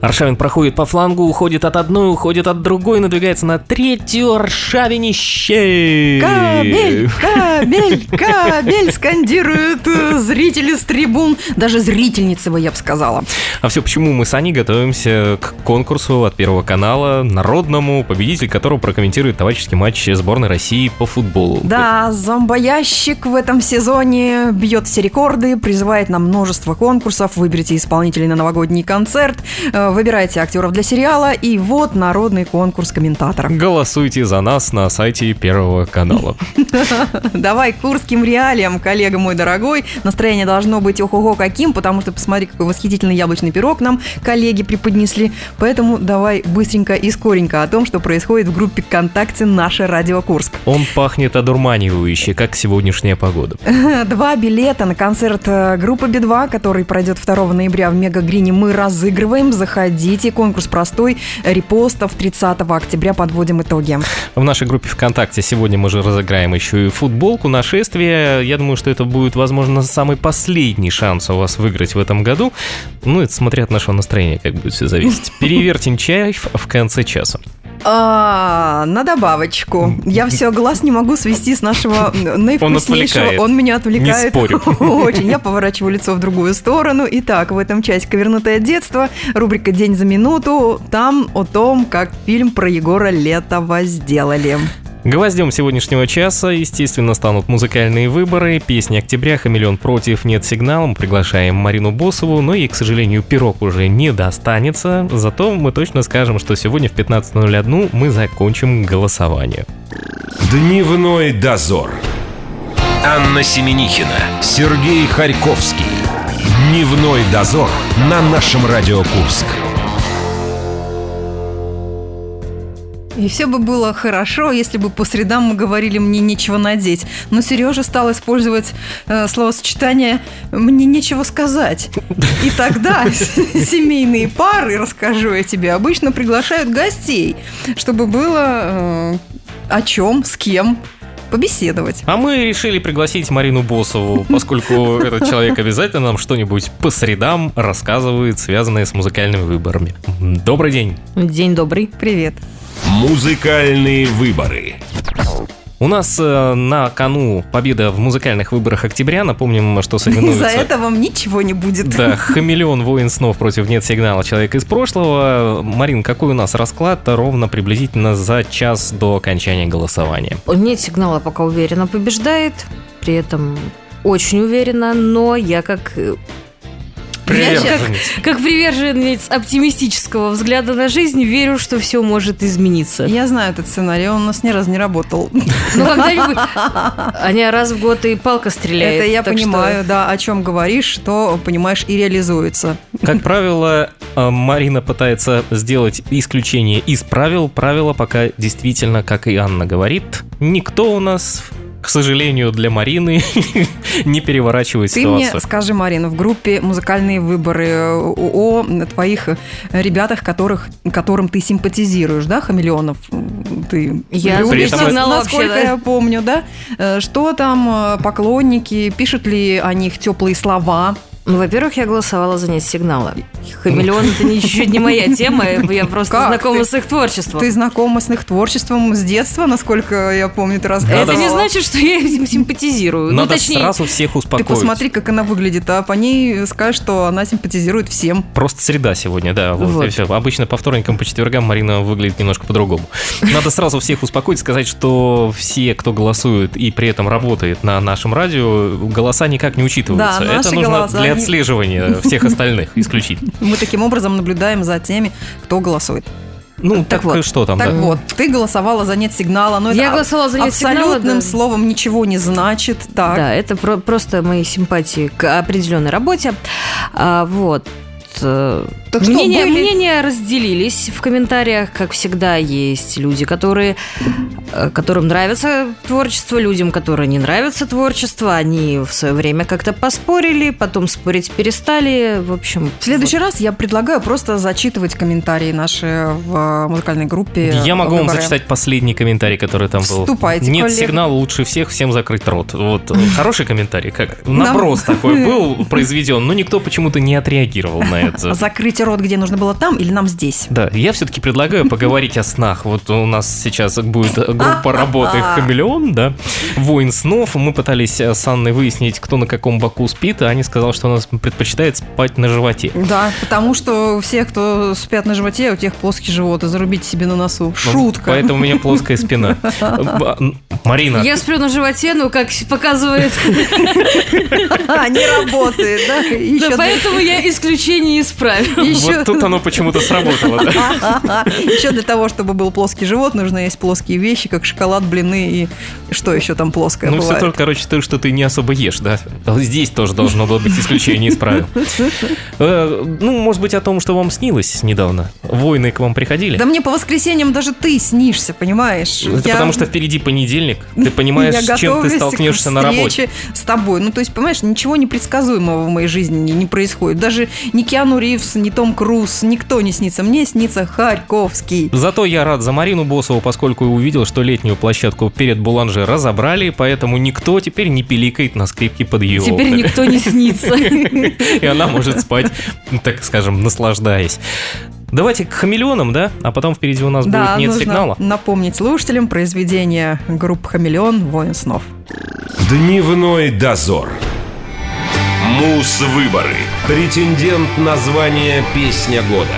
Аршавин проходит по флангу, уходит от одной, уходит от другой, надвигается на третью. Аршавинище! Кабель, кабель, кабель, скандируют э, зрители с трибун. Даже зрительницы бы, я бы сказала. А все почему мы с Аней готовимся к конкурсу от Первого канала, народному, победитель которого прокомментирует товарищеский матч сборной России по футболу. Да, зомбоящик в этом сезоне бьет все рекорды, призывает на множество конкурсов. Выберите исполнителей на новогодний концерт, э, выбирайте актеров для сериала, и вот народный конкурс комментаторов. Голосуйте за нас на сайте Первого канала. Давай курским реалиям, коллега мой дорогой. Настроение должно быть ого-го каким, потому что посмотри, какой восхитительный яблочный пирог нам коллеги преподнесли. Поэтому давай быстренько и скоренько о том, что происходит в группе ВКонтакте «Наша Радио Курск». Он пахнет одурманивающе, как сегодняшняя погода. Два билета на концерт э, группы Би-2, который пройдет 2 ноября в Мега-Грине, мы разыгрываем. Заходите, конкурс простой, репостов 30 октября подводим итоги. В нашей группе ВКонтакте сегодня мы же разыграем еще и футболку нашествия. Я думаю, что это будет, возможно, самый последний шанс у вас выиграть в этом году. Ну, это смотря от нашего настроения, как будет все зависеть. Перевертим чай в конце часа. А, на добавочку. Я все глаз не могу свести с нашего наивкуснейшего. отвлекает. Он меня отвлекает. Не спорю. Очень. Я поворачиваю лицо в другую сторону. Итак, в этом часть «Ковернутое детство», рубрика «День за минуту». Там о том, как фильм про Егора Летова сделали. Гвоздем сегодняшнего часа, естественно, станут музыкальные выборы, песни октября, «Хамелеон против», «Нет сигнала», мы приглашаем Марину Босову, но и, к сожалению, пирог уже не достанется, зато мы точно скажем, что сегодня в 15.01 мы закончим голосование. Дневной дозор. Анна Семенихина, Сергей Харьковский. Дневной дозор на нашем Радио Курск. И все бы было хорошо, если бы по средам мы говорили «мне нечего надеть». Но Сережа стал использовать э, словосочетание «мне нечего сказать». И тогда семейные пары, расскажу я тебе, обычно приглашают гостей, чтобы было э, о чем, с кем побеседовать. А мы решили пригласить Марину Босову, поскольку этот человек обязательно нам что-нибудь по средам рассказывает, связанное с музыкальными выборами. Добрый день! День добрый. Привет. Музыкальные выборы. У нас э, на кону победа в музыкальных выборах октября. Напомним, что Из-за соревнуются... этого вам ничего не будет. Да, хамелеон воин снов против нет сигнала человека из прошлого. Марин, какой у нас расклад ровно приблизительно за час до окончания голосования? Нет сигнала пока уверенно побеждает, при этом очень уверенно, но я как э, Приверженец. как приверженец оптимистического взгляда на жизнь верю, что все может измениться. Я знаю этот сценарий, он у нас ни разу не работал. Ну, когда-нибудь... Они раз в год и палка стреляет. Это я так что- понимаю, да, о чем говоришь, что понимаешь и реализуется. Как правило, э, Марина пытается сделать исключение из правил. Правила пока действительно, как и Анна говорит, никто у нас, к сожалению, для Марины не переворачивает Ты мне ситуацию. скажи, Марина, в группе «Музыкальные выборы» э, о, твоих ребятах, которых, которым ты симпатизируешь, да, хамелеонов? Ты Я любишь, этом- насколько вообще, да. я помню, да? Э, Что там э, поклонники, пишут ли о них теплые слова? Ну, во-первых, я голосовала за нет сигнала. Хамелеон это чуть-чуть не моя тема, я просто Как знакома ты? с их творчеством. Ты знакома с их творчеством с детства, насколько я помню, ты рассказывала. Это не значит, что я им симпатизирую. Надо ну, точнее, сразу всех Ты успокоить. посмотри, как она выглядит, а по ней скажешь, что она симпатизирует всем. Просто среда сегодня, да, вот, Вот. и все. Обычно по вторникам, по четвергам Марина выглядит немножко по-другому. Надо сразу всех успокоить, сказать, что все, кто голосует и при этом работает на нашем радио, голоса никак не учитываются. Да, Это наши нужно голоса, для отслеживания всех остальных исключительно. Мы таким образом наблюдаем за теми, кто голосует. Ну, так, вот, что там, так да? вот, ты голосовала за нет сигнала, но Я это голосовала за нет сигнала, абсолютным да. словом ничего не значит. Так, Да, это про- просто мои симпатии к определенной работе. А, вот. Э, Так что, мнения, были- мнения разделились в комментариях, как всегда, есть люди, которые, э, которым нравится творчество, людям, которые не нравится творчество, они в свое время как-то поспорили, потом спорить перестали, в общем. В следующий раз я предлагаю просто зачитывать комментарии наши в музыкальной группе. Я могу вам зачитать последний комментарий, который там был. Вступайте, Нет коллега. сигнала, лучше всех, всем закрыть рот. Вот, э, хороший комментарий, как наброс такой был произведен, но никто почему-то не отреагировал на это. Закрыть рот, где нужно было там или нам здесь? Да, я все-таки предлагаю поговорить о снах. Вот у нас сейчас будет группа работы «Хамелеон», да, «Воин снов». Мы пытались э, с Анной выяснить, кто на каком боку спит, а Аня сказала, что она предпочитает спать на животе. Да, потому что у всех, кто спят на животе, у тех плоский живот, и зарубите себе на носу. Ну, Шутка. Поэтому у меня плоская спина. Марина, Я сплю на животе, ну, как показывает. Не работает, да? Да, поэтому я исключение исправил. еще- вот тут оно почему-то сработало. да. Еще для того, чтобы был плоский живот, нужно есть плоские вещи, как шоколад, блины и что еще там плоское Ну, все бывает. только, короче, то, что ты не особо ешь, да? Здесь тоже должно было быть исключение из правил. Э, Ну, может быть, о том, что вам снилось недавно. Войны к вам приходили? Да мне по воскресеньям даже ты снишься, понимаешь? Это Я- потому что впереди понедельник. Ты понимаешь, я с чем ты столкнешься на работе. с тобой. Ну, то есть, понимаешь, ничего непредсказуемого в моей жизни не, не происходит. Даже ни Киану Ривз, ни Том Круз, никто не снится. Мне снится Харьковский. Зато я рад за Марину Босову, поскольку увидел, что летнюю площадку перед Буланже разобрали, поэтому никто теперь не пиликает на скрипке под ее Теперь окнами. никто не снится. И она может спать, так скажем, наслаждаясь. Давайте к хамелеонам, да? А потом впереди у нас Да, будет нет нужно сигнала. напомнить слушателям произведение группы «Хамелеон. Воин снов». Дневной дозор. Мус-выборы. Претендент на звание «Песня года».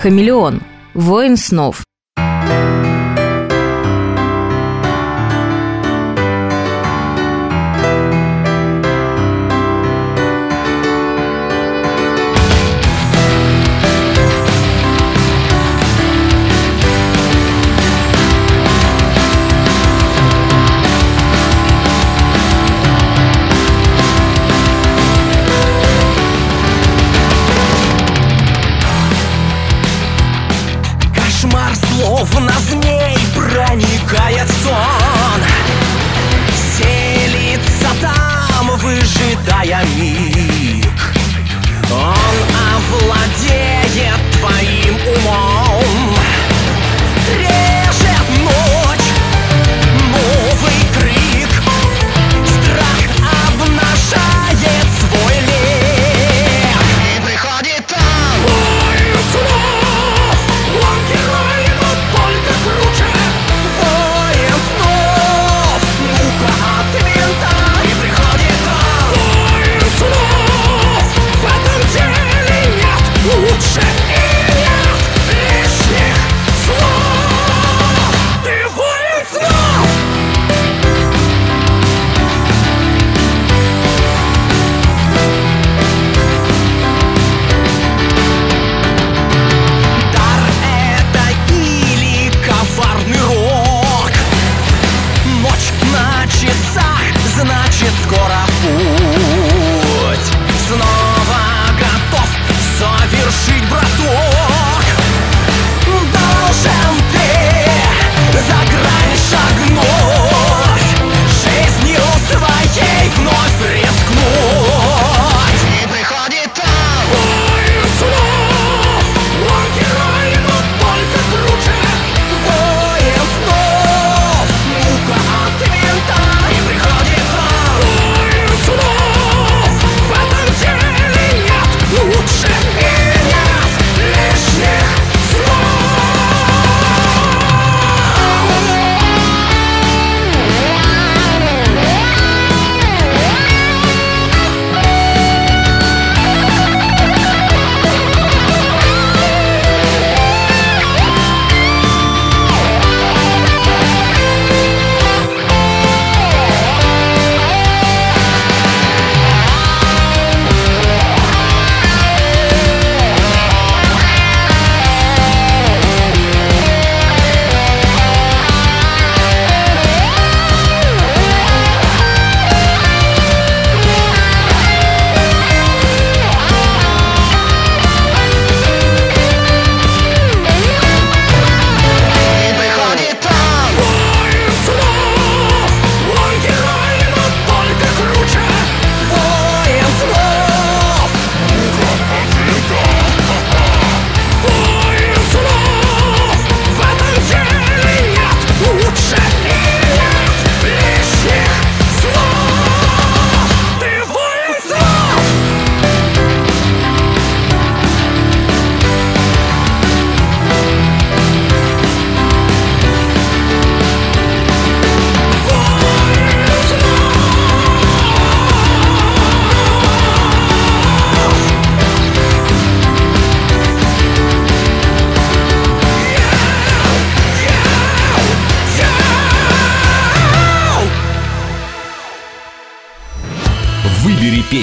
Хамелеон. Воин снов.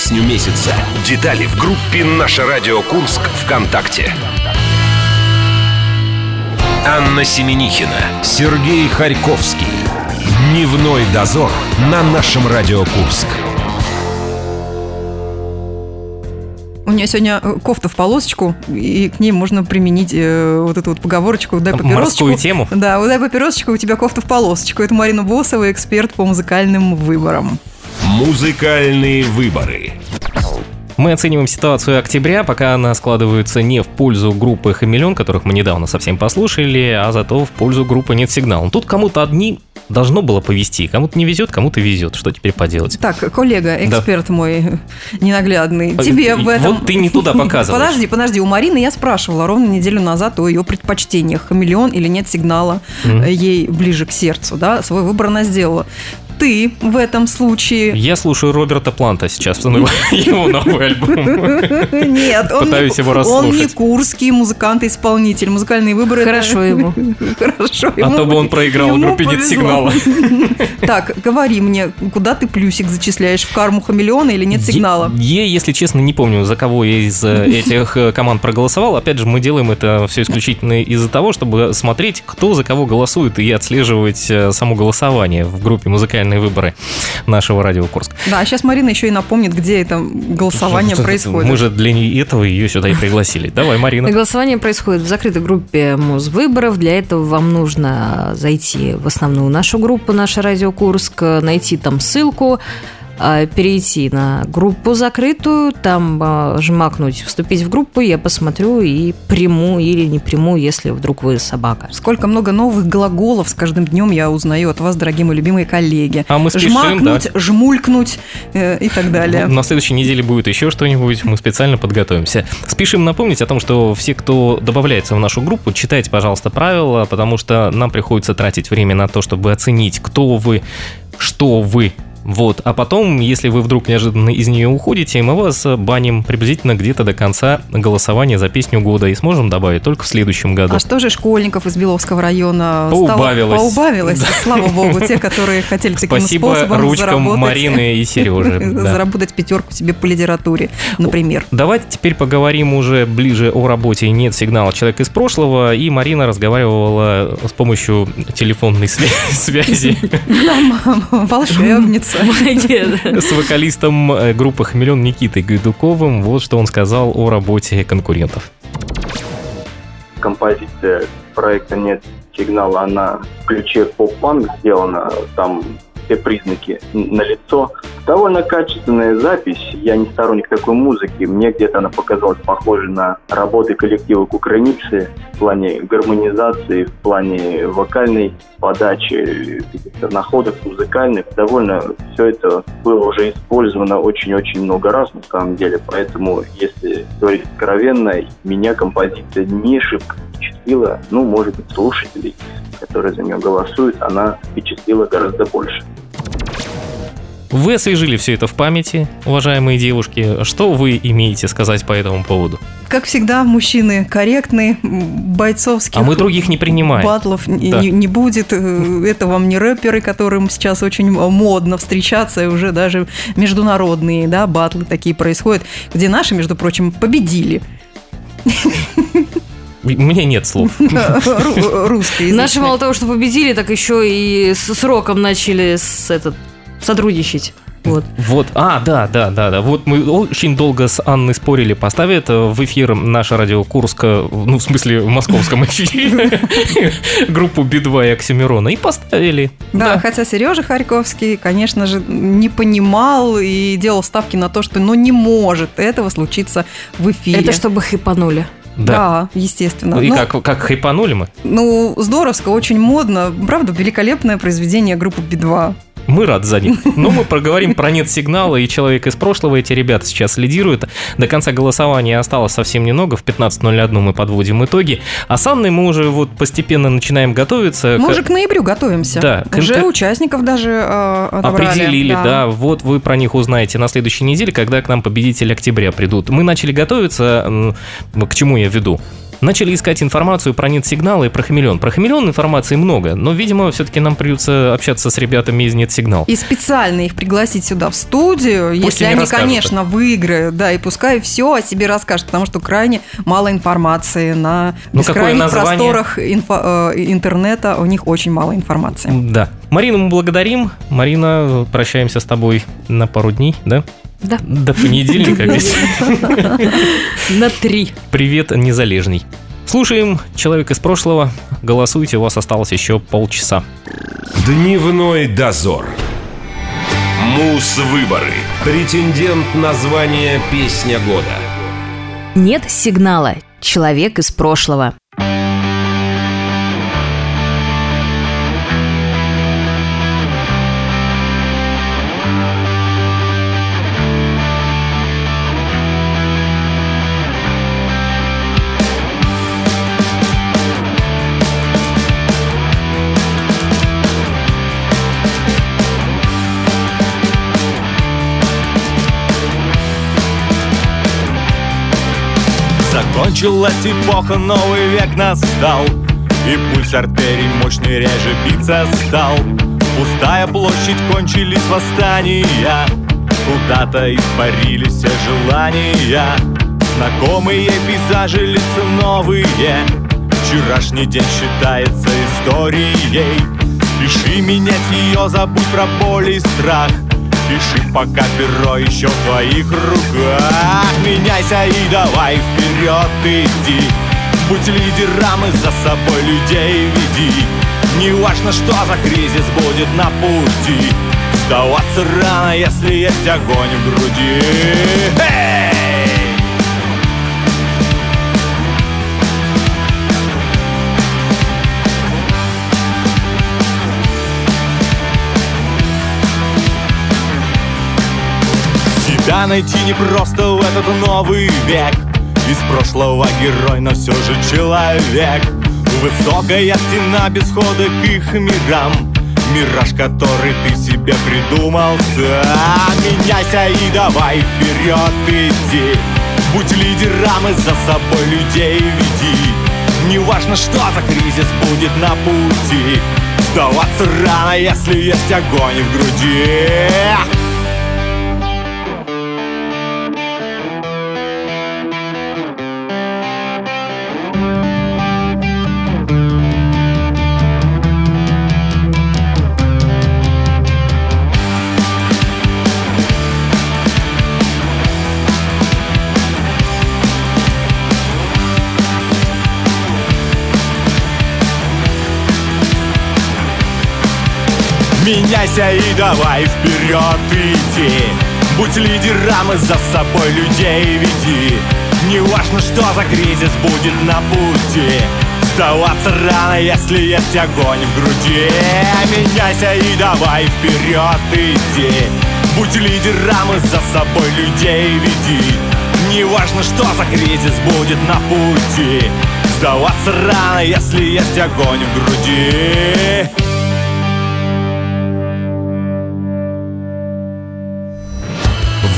Песню месяца. Детали в группе «Наше радио Курск» ВКонтакте. Анна Семенихина, Сергей Харьковский. Дневной дозор на нашем Радио Курск. У меня сегодня э, кофта в полосочку, и к ней можно применить э, вот эту вот поговорочку «дай папиросочку». Морскую тему? Да, вот дай папиросочку, у тебя кофта в полосочку. Это Марина Босова, эксперт по музыкальным выборам. Музыкальные выборы. Мы оцениваем ситуацию октября, пока она складывается не в пользу группы «Хамелеон», которых мы недавно совсем послушали, а зато в пользу группы «Нет сигнала». Тут кому-то одни должно было повезти. Кому-то не везет, кому-то везет. Что теперь поделать? Так, коллега, эксперт мой ненаглядный, А, тебе и- в этом... вот ты не туда показываешь. Подожди, подожди, у Марины я спрашивала ровно неделю назад о ее предпочтениях. Хамелеон или нет сигнала э, ей ближе к сердцу, да? Свой выбор она сделала. Ты в этом случае... Я слушаю Роберта Планта сейчас, его новый альбом. Нет, он, Пытаюсь не, его он не курский музыкант-исполнитель. Музыкальные выборы... это- Хорошо ему. Хорошо А ему. то бы он проиграл Ему группе «Нет сигнала». Так, говори мне, куда ты плюсик зачисляешь? В карму хамелеона или нет сигнала? Я, если честно, не помню, за кого я из э, этих э, команд проголосовал. Опять же, мы делаем это все исключительно из-за того, чтобы смотреть, кто за кого голосует, и отслеживать э, само голосование в группе «Музыкальные выборы» нашего радио Курск. Да, а сейчас Марина еще и напомнит, где это голосование происходит. Мы же для этого ее сюда и пригласили. Давай, Марина. Голосование происходит в закрытой группе Музвыборов. Для этого вам нужно зайти в основную нашу группу, наша Радио Курск, найти там ссылку, перейти на группу закрытую, там а, жмакнуть «Вступить в группу», я посмотрю и приму или не приму, если вдруг вы собака. Сколько много новых глаголов с каждым днем я узнаю от вас, дорогие мои любимые коллеги. А мы спешим, Жмакнуть, жмулькнуть э, и так далее. На следующей неделе будет еще что-нибудь, мы специально подготовимся. Спешим напомнить о том, что все, кто добавляется в нашу группу, читайте, пожалуйста, правила, потому что нам приходится тратить время на то, чтобы оценить, кто вы, что вы. Вот, а потом, если вы вдруг неожиданно из нее уходите, мы вас баним приблизительно где-то до конца голосования за песню года и сможем добавить только в следующем году. А что же школьников из Беловского района Поубавилось. стало? Поубавилось. Слава богу, те, которые хотели таким Спасибо способом ручкам заработать, Марины и Сережи. да. заработать пятерку себе по литературе, например. Давайте теперь поговорим уже ближе о работе «Нет сигнала. Человек из прошлого». И Марина разговаривала с помощью телефонной свя- связи Волшебница. Молодец. с вокалистом э, группы «Хамелеон» Никитой Гайдуковым. Вот что он сказал о работе конкурентов. композиция проекта «Нет сигнала», она в ключе поп-панк сделана, там все признаки на лицо. Довольно качественная запись, я не сторонник такой музыки, мне где-то она показалась похожей на работы коллектива Кукрыниксы в плане гармонизации, в плане вокальной подачи, находок музыкальных. Довольно все это было уже использовано очень-очень много раз на самом деле, поэтому, если говорить откровенно, меня композиция не шибко впечатлила, ну, может быть, слушателей, которые за нее голосуют, она впечатлила гораздо больше. Вы освежили все это в памяти, уважаемые девушки. Что вы имеете сказать по этому поводу? Как всегда, мужчины корректны, м, бойцовских А мы других не принимаем. батлов не, Да. не- не будет. Э, Это вам не рэперы, которым сейчас очень модно встречаться, и уже даже международные да, батлы такие происходят, где наши, между прочим, победили. У меня нет слов. Ру- Русские. Наши мало того, что победили, так еще и с сроком начали с этот, сотрудничать. Вот. Вот, а, да, да, да, да. Вот мы очень долго с Анной спорили, поставит э, в эфир наша радио Курск, э, ну, в смысле, в московском эфире, группу Би-2 и Оксимирона, и поставили. Да, хотя Сережа Харьковский, конечно же, не понимал и делал ставки на то, что ну не может этого случиться в эфире. Это чтобы хипанули. Да. Да, естественно. И Ну, как, как хайпанули мы? Ну, здоровско, очень модно. Правда, великолепное произведение группы Би-2. Мы рады за них. Но мы проговорим про нет сигнала и человек из прошлого. Эти ребята сейчас лидируют. До конца голосования осталось совсем немного. В 15.01 мы подводим итоги. А с Анной мы уже вот постепенно начинаем готовиться. Мы к- уже к ноябрю готовимся. Да, к Уже интер- участников даже э, отобрали. Определили, да. Вот вы про них узнаете на следующей неделе, когда к нам победители октября придут. Мы начали готовиться. К чему я веду? Начали искать информацию про нет-сигнал и про хамелеон. Про хамелеон информации много, но, видимо, все-таки нам придется общаться с ребятами из нет-сигнал. И специально их пригласить сюда в студию, Пусть если они они, конечно, выиграют, да, и пускай все о себе расскажут, потому что крайне мало информации на Ну, бескрайних просторах инфо- э, интернета, у них очень мало информации. Да. Марину мы благодарим. Марина, прощаемся с тобой на пару дней, да? Да. До понедельника ведь. На три. Привет, незалежный. Слушаем «Человек из прошлого». Голосуйте, у вас осталось еще полчаса. Дневной дозор. Мус-выборы. Претендент на звание «Песня года». Нет сигнала. Человек из прошлого. Закончилась эпоха, новый век настал. И пульс артерий мощный реже биться стал. Пустая площадь, кончились восстания. Куда-то испарились все желания. Знакомые пейзажи, лица новые. Вчерашний день считается историей. Спеши менять ее, забудь про боль и страх Пиши, пока перо еще в твоих руках. Меняйся и давай вперед иди. Будь лидером и за собой людей веди. Не важно, что за кризис будет на пути. Сдаваться рано, если есть огонь в груди. Эй! Себя найти непросто в этот новый век. Из прошлого герой, но все же человек. Высокая стена без хода к их мирам. Мираж, который ты себе придумал сам. Меняйся и давай вперед иди. Будь лидером и за собой людей веди. Не важно, что за кризис будет на пути. Сдаваться рано, если есть огонь в груди Меняйся и давай вперед иди Будь лидером и за собой людей веди. Не важно, что за кризис будет на пути. Сдаваться рано, если есть огонь в груди. Меняйся и давай вперед иди Будь лидером и за собой людей веди. Не важно, что за кризис будет на пути. Сдаваться рано, если есть огонь в груди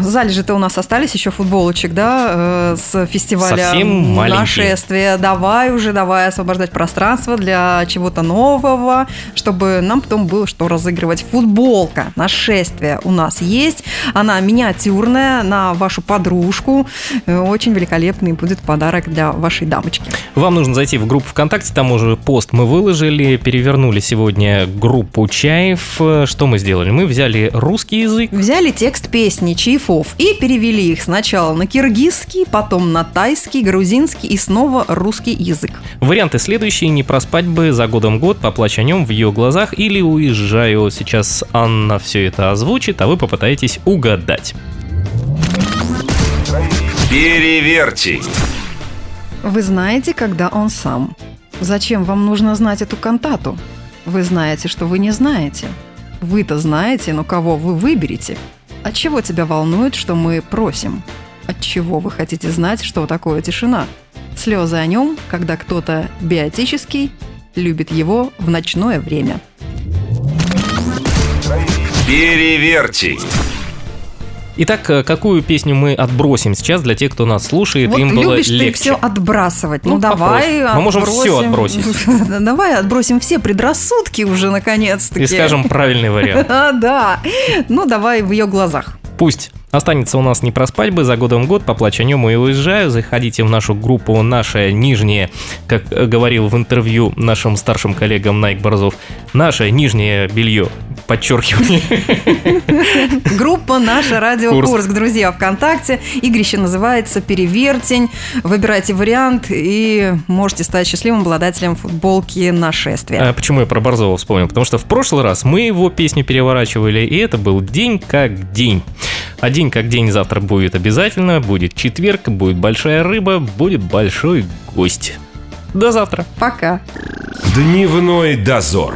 Э, Залежи-то у нас остались еще футболочек, да, э, с фестиваля Совсем маленькие. нашествия. Давай уже, давай освобождать пространство для чего-то нового, чтобы нам потом было что разыгрывать. Футболка нашествия у нас есть. Она миниатюрная на вашу подружку. Э, Очень великолепный будет подарок для вашей дамочки. Вам нужно зайти в группу ВКонтакте, там уже пост мы выложили, перевернули сегодня группу Чаев. Э, Что мы сделали? Мы взяли русский язык, Взяли текст песни Чайфов и перевели их сначала на киргизский, потом на тайский, грузинский и снова русский язык. Варианты следующие. Не проспать бы за годом год, поплачь о нем в ее глазах или уезжаю. Сейчас Анна все это озвучит, а вы попытаетесь угадать. Переверьте. Вы знаете, когда он сам. Зачем вам нужно знать эту кантату? Вы знаете, что вы не знаете. Вы-то знаете, но кого вы выберете? От чего тебя волнует, что мы просим? От чего вы хотите знать, что такое тишина? Слезы о нем, когда кто-то биотический любит его в ночное время. Переверьте. Итак, э, какую песню мы отбросим сейчас для тех, кто нас слушает, вот им было любишь ты легче? все отбрасывать. Ну, Ну, давай попробуй. Мы можем всё отбросим. Давай отбросим все предрассудки уже наконец-таки. И скажем правильный вариант. Да. Ну, давай в ее глазах. Пусть останется у нас не проспать бы, за годом год, поплачь о нем и уезжаю. Заходите в нашу группу «Наше нижнее», как э, говорил в интервью нашим старшим коллегам Найк Борзов, «Наше нижнее белье». Подчеркивание. Группа «Наша Радио Курск. Курск». Друзья, ВКонтакте. Игрище называется «Перевертень». Выбирайте вариант и можете стать счастливым обладателем футболки «Нашествие». А почему я про Борзова вспомнил? Потому что в прошлый раз мы его песню переворачивали, и это был день как день. А день как день завтра будет обязательно, будет четверг, будет большая рыба, будет большой гость. До завтра. Пока. Дневной дозор.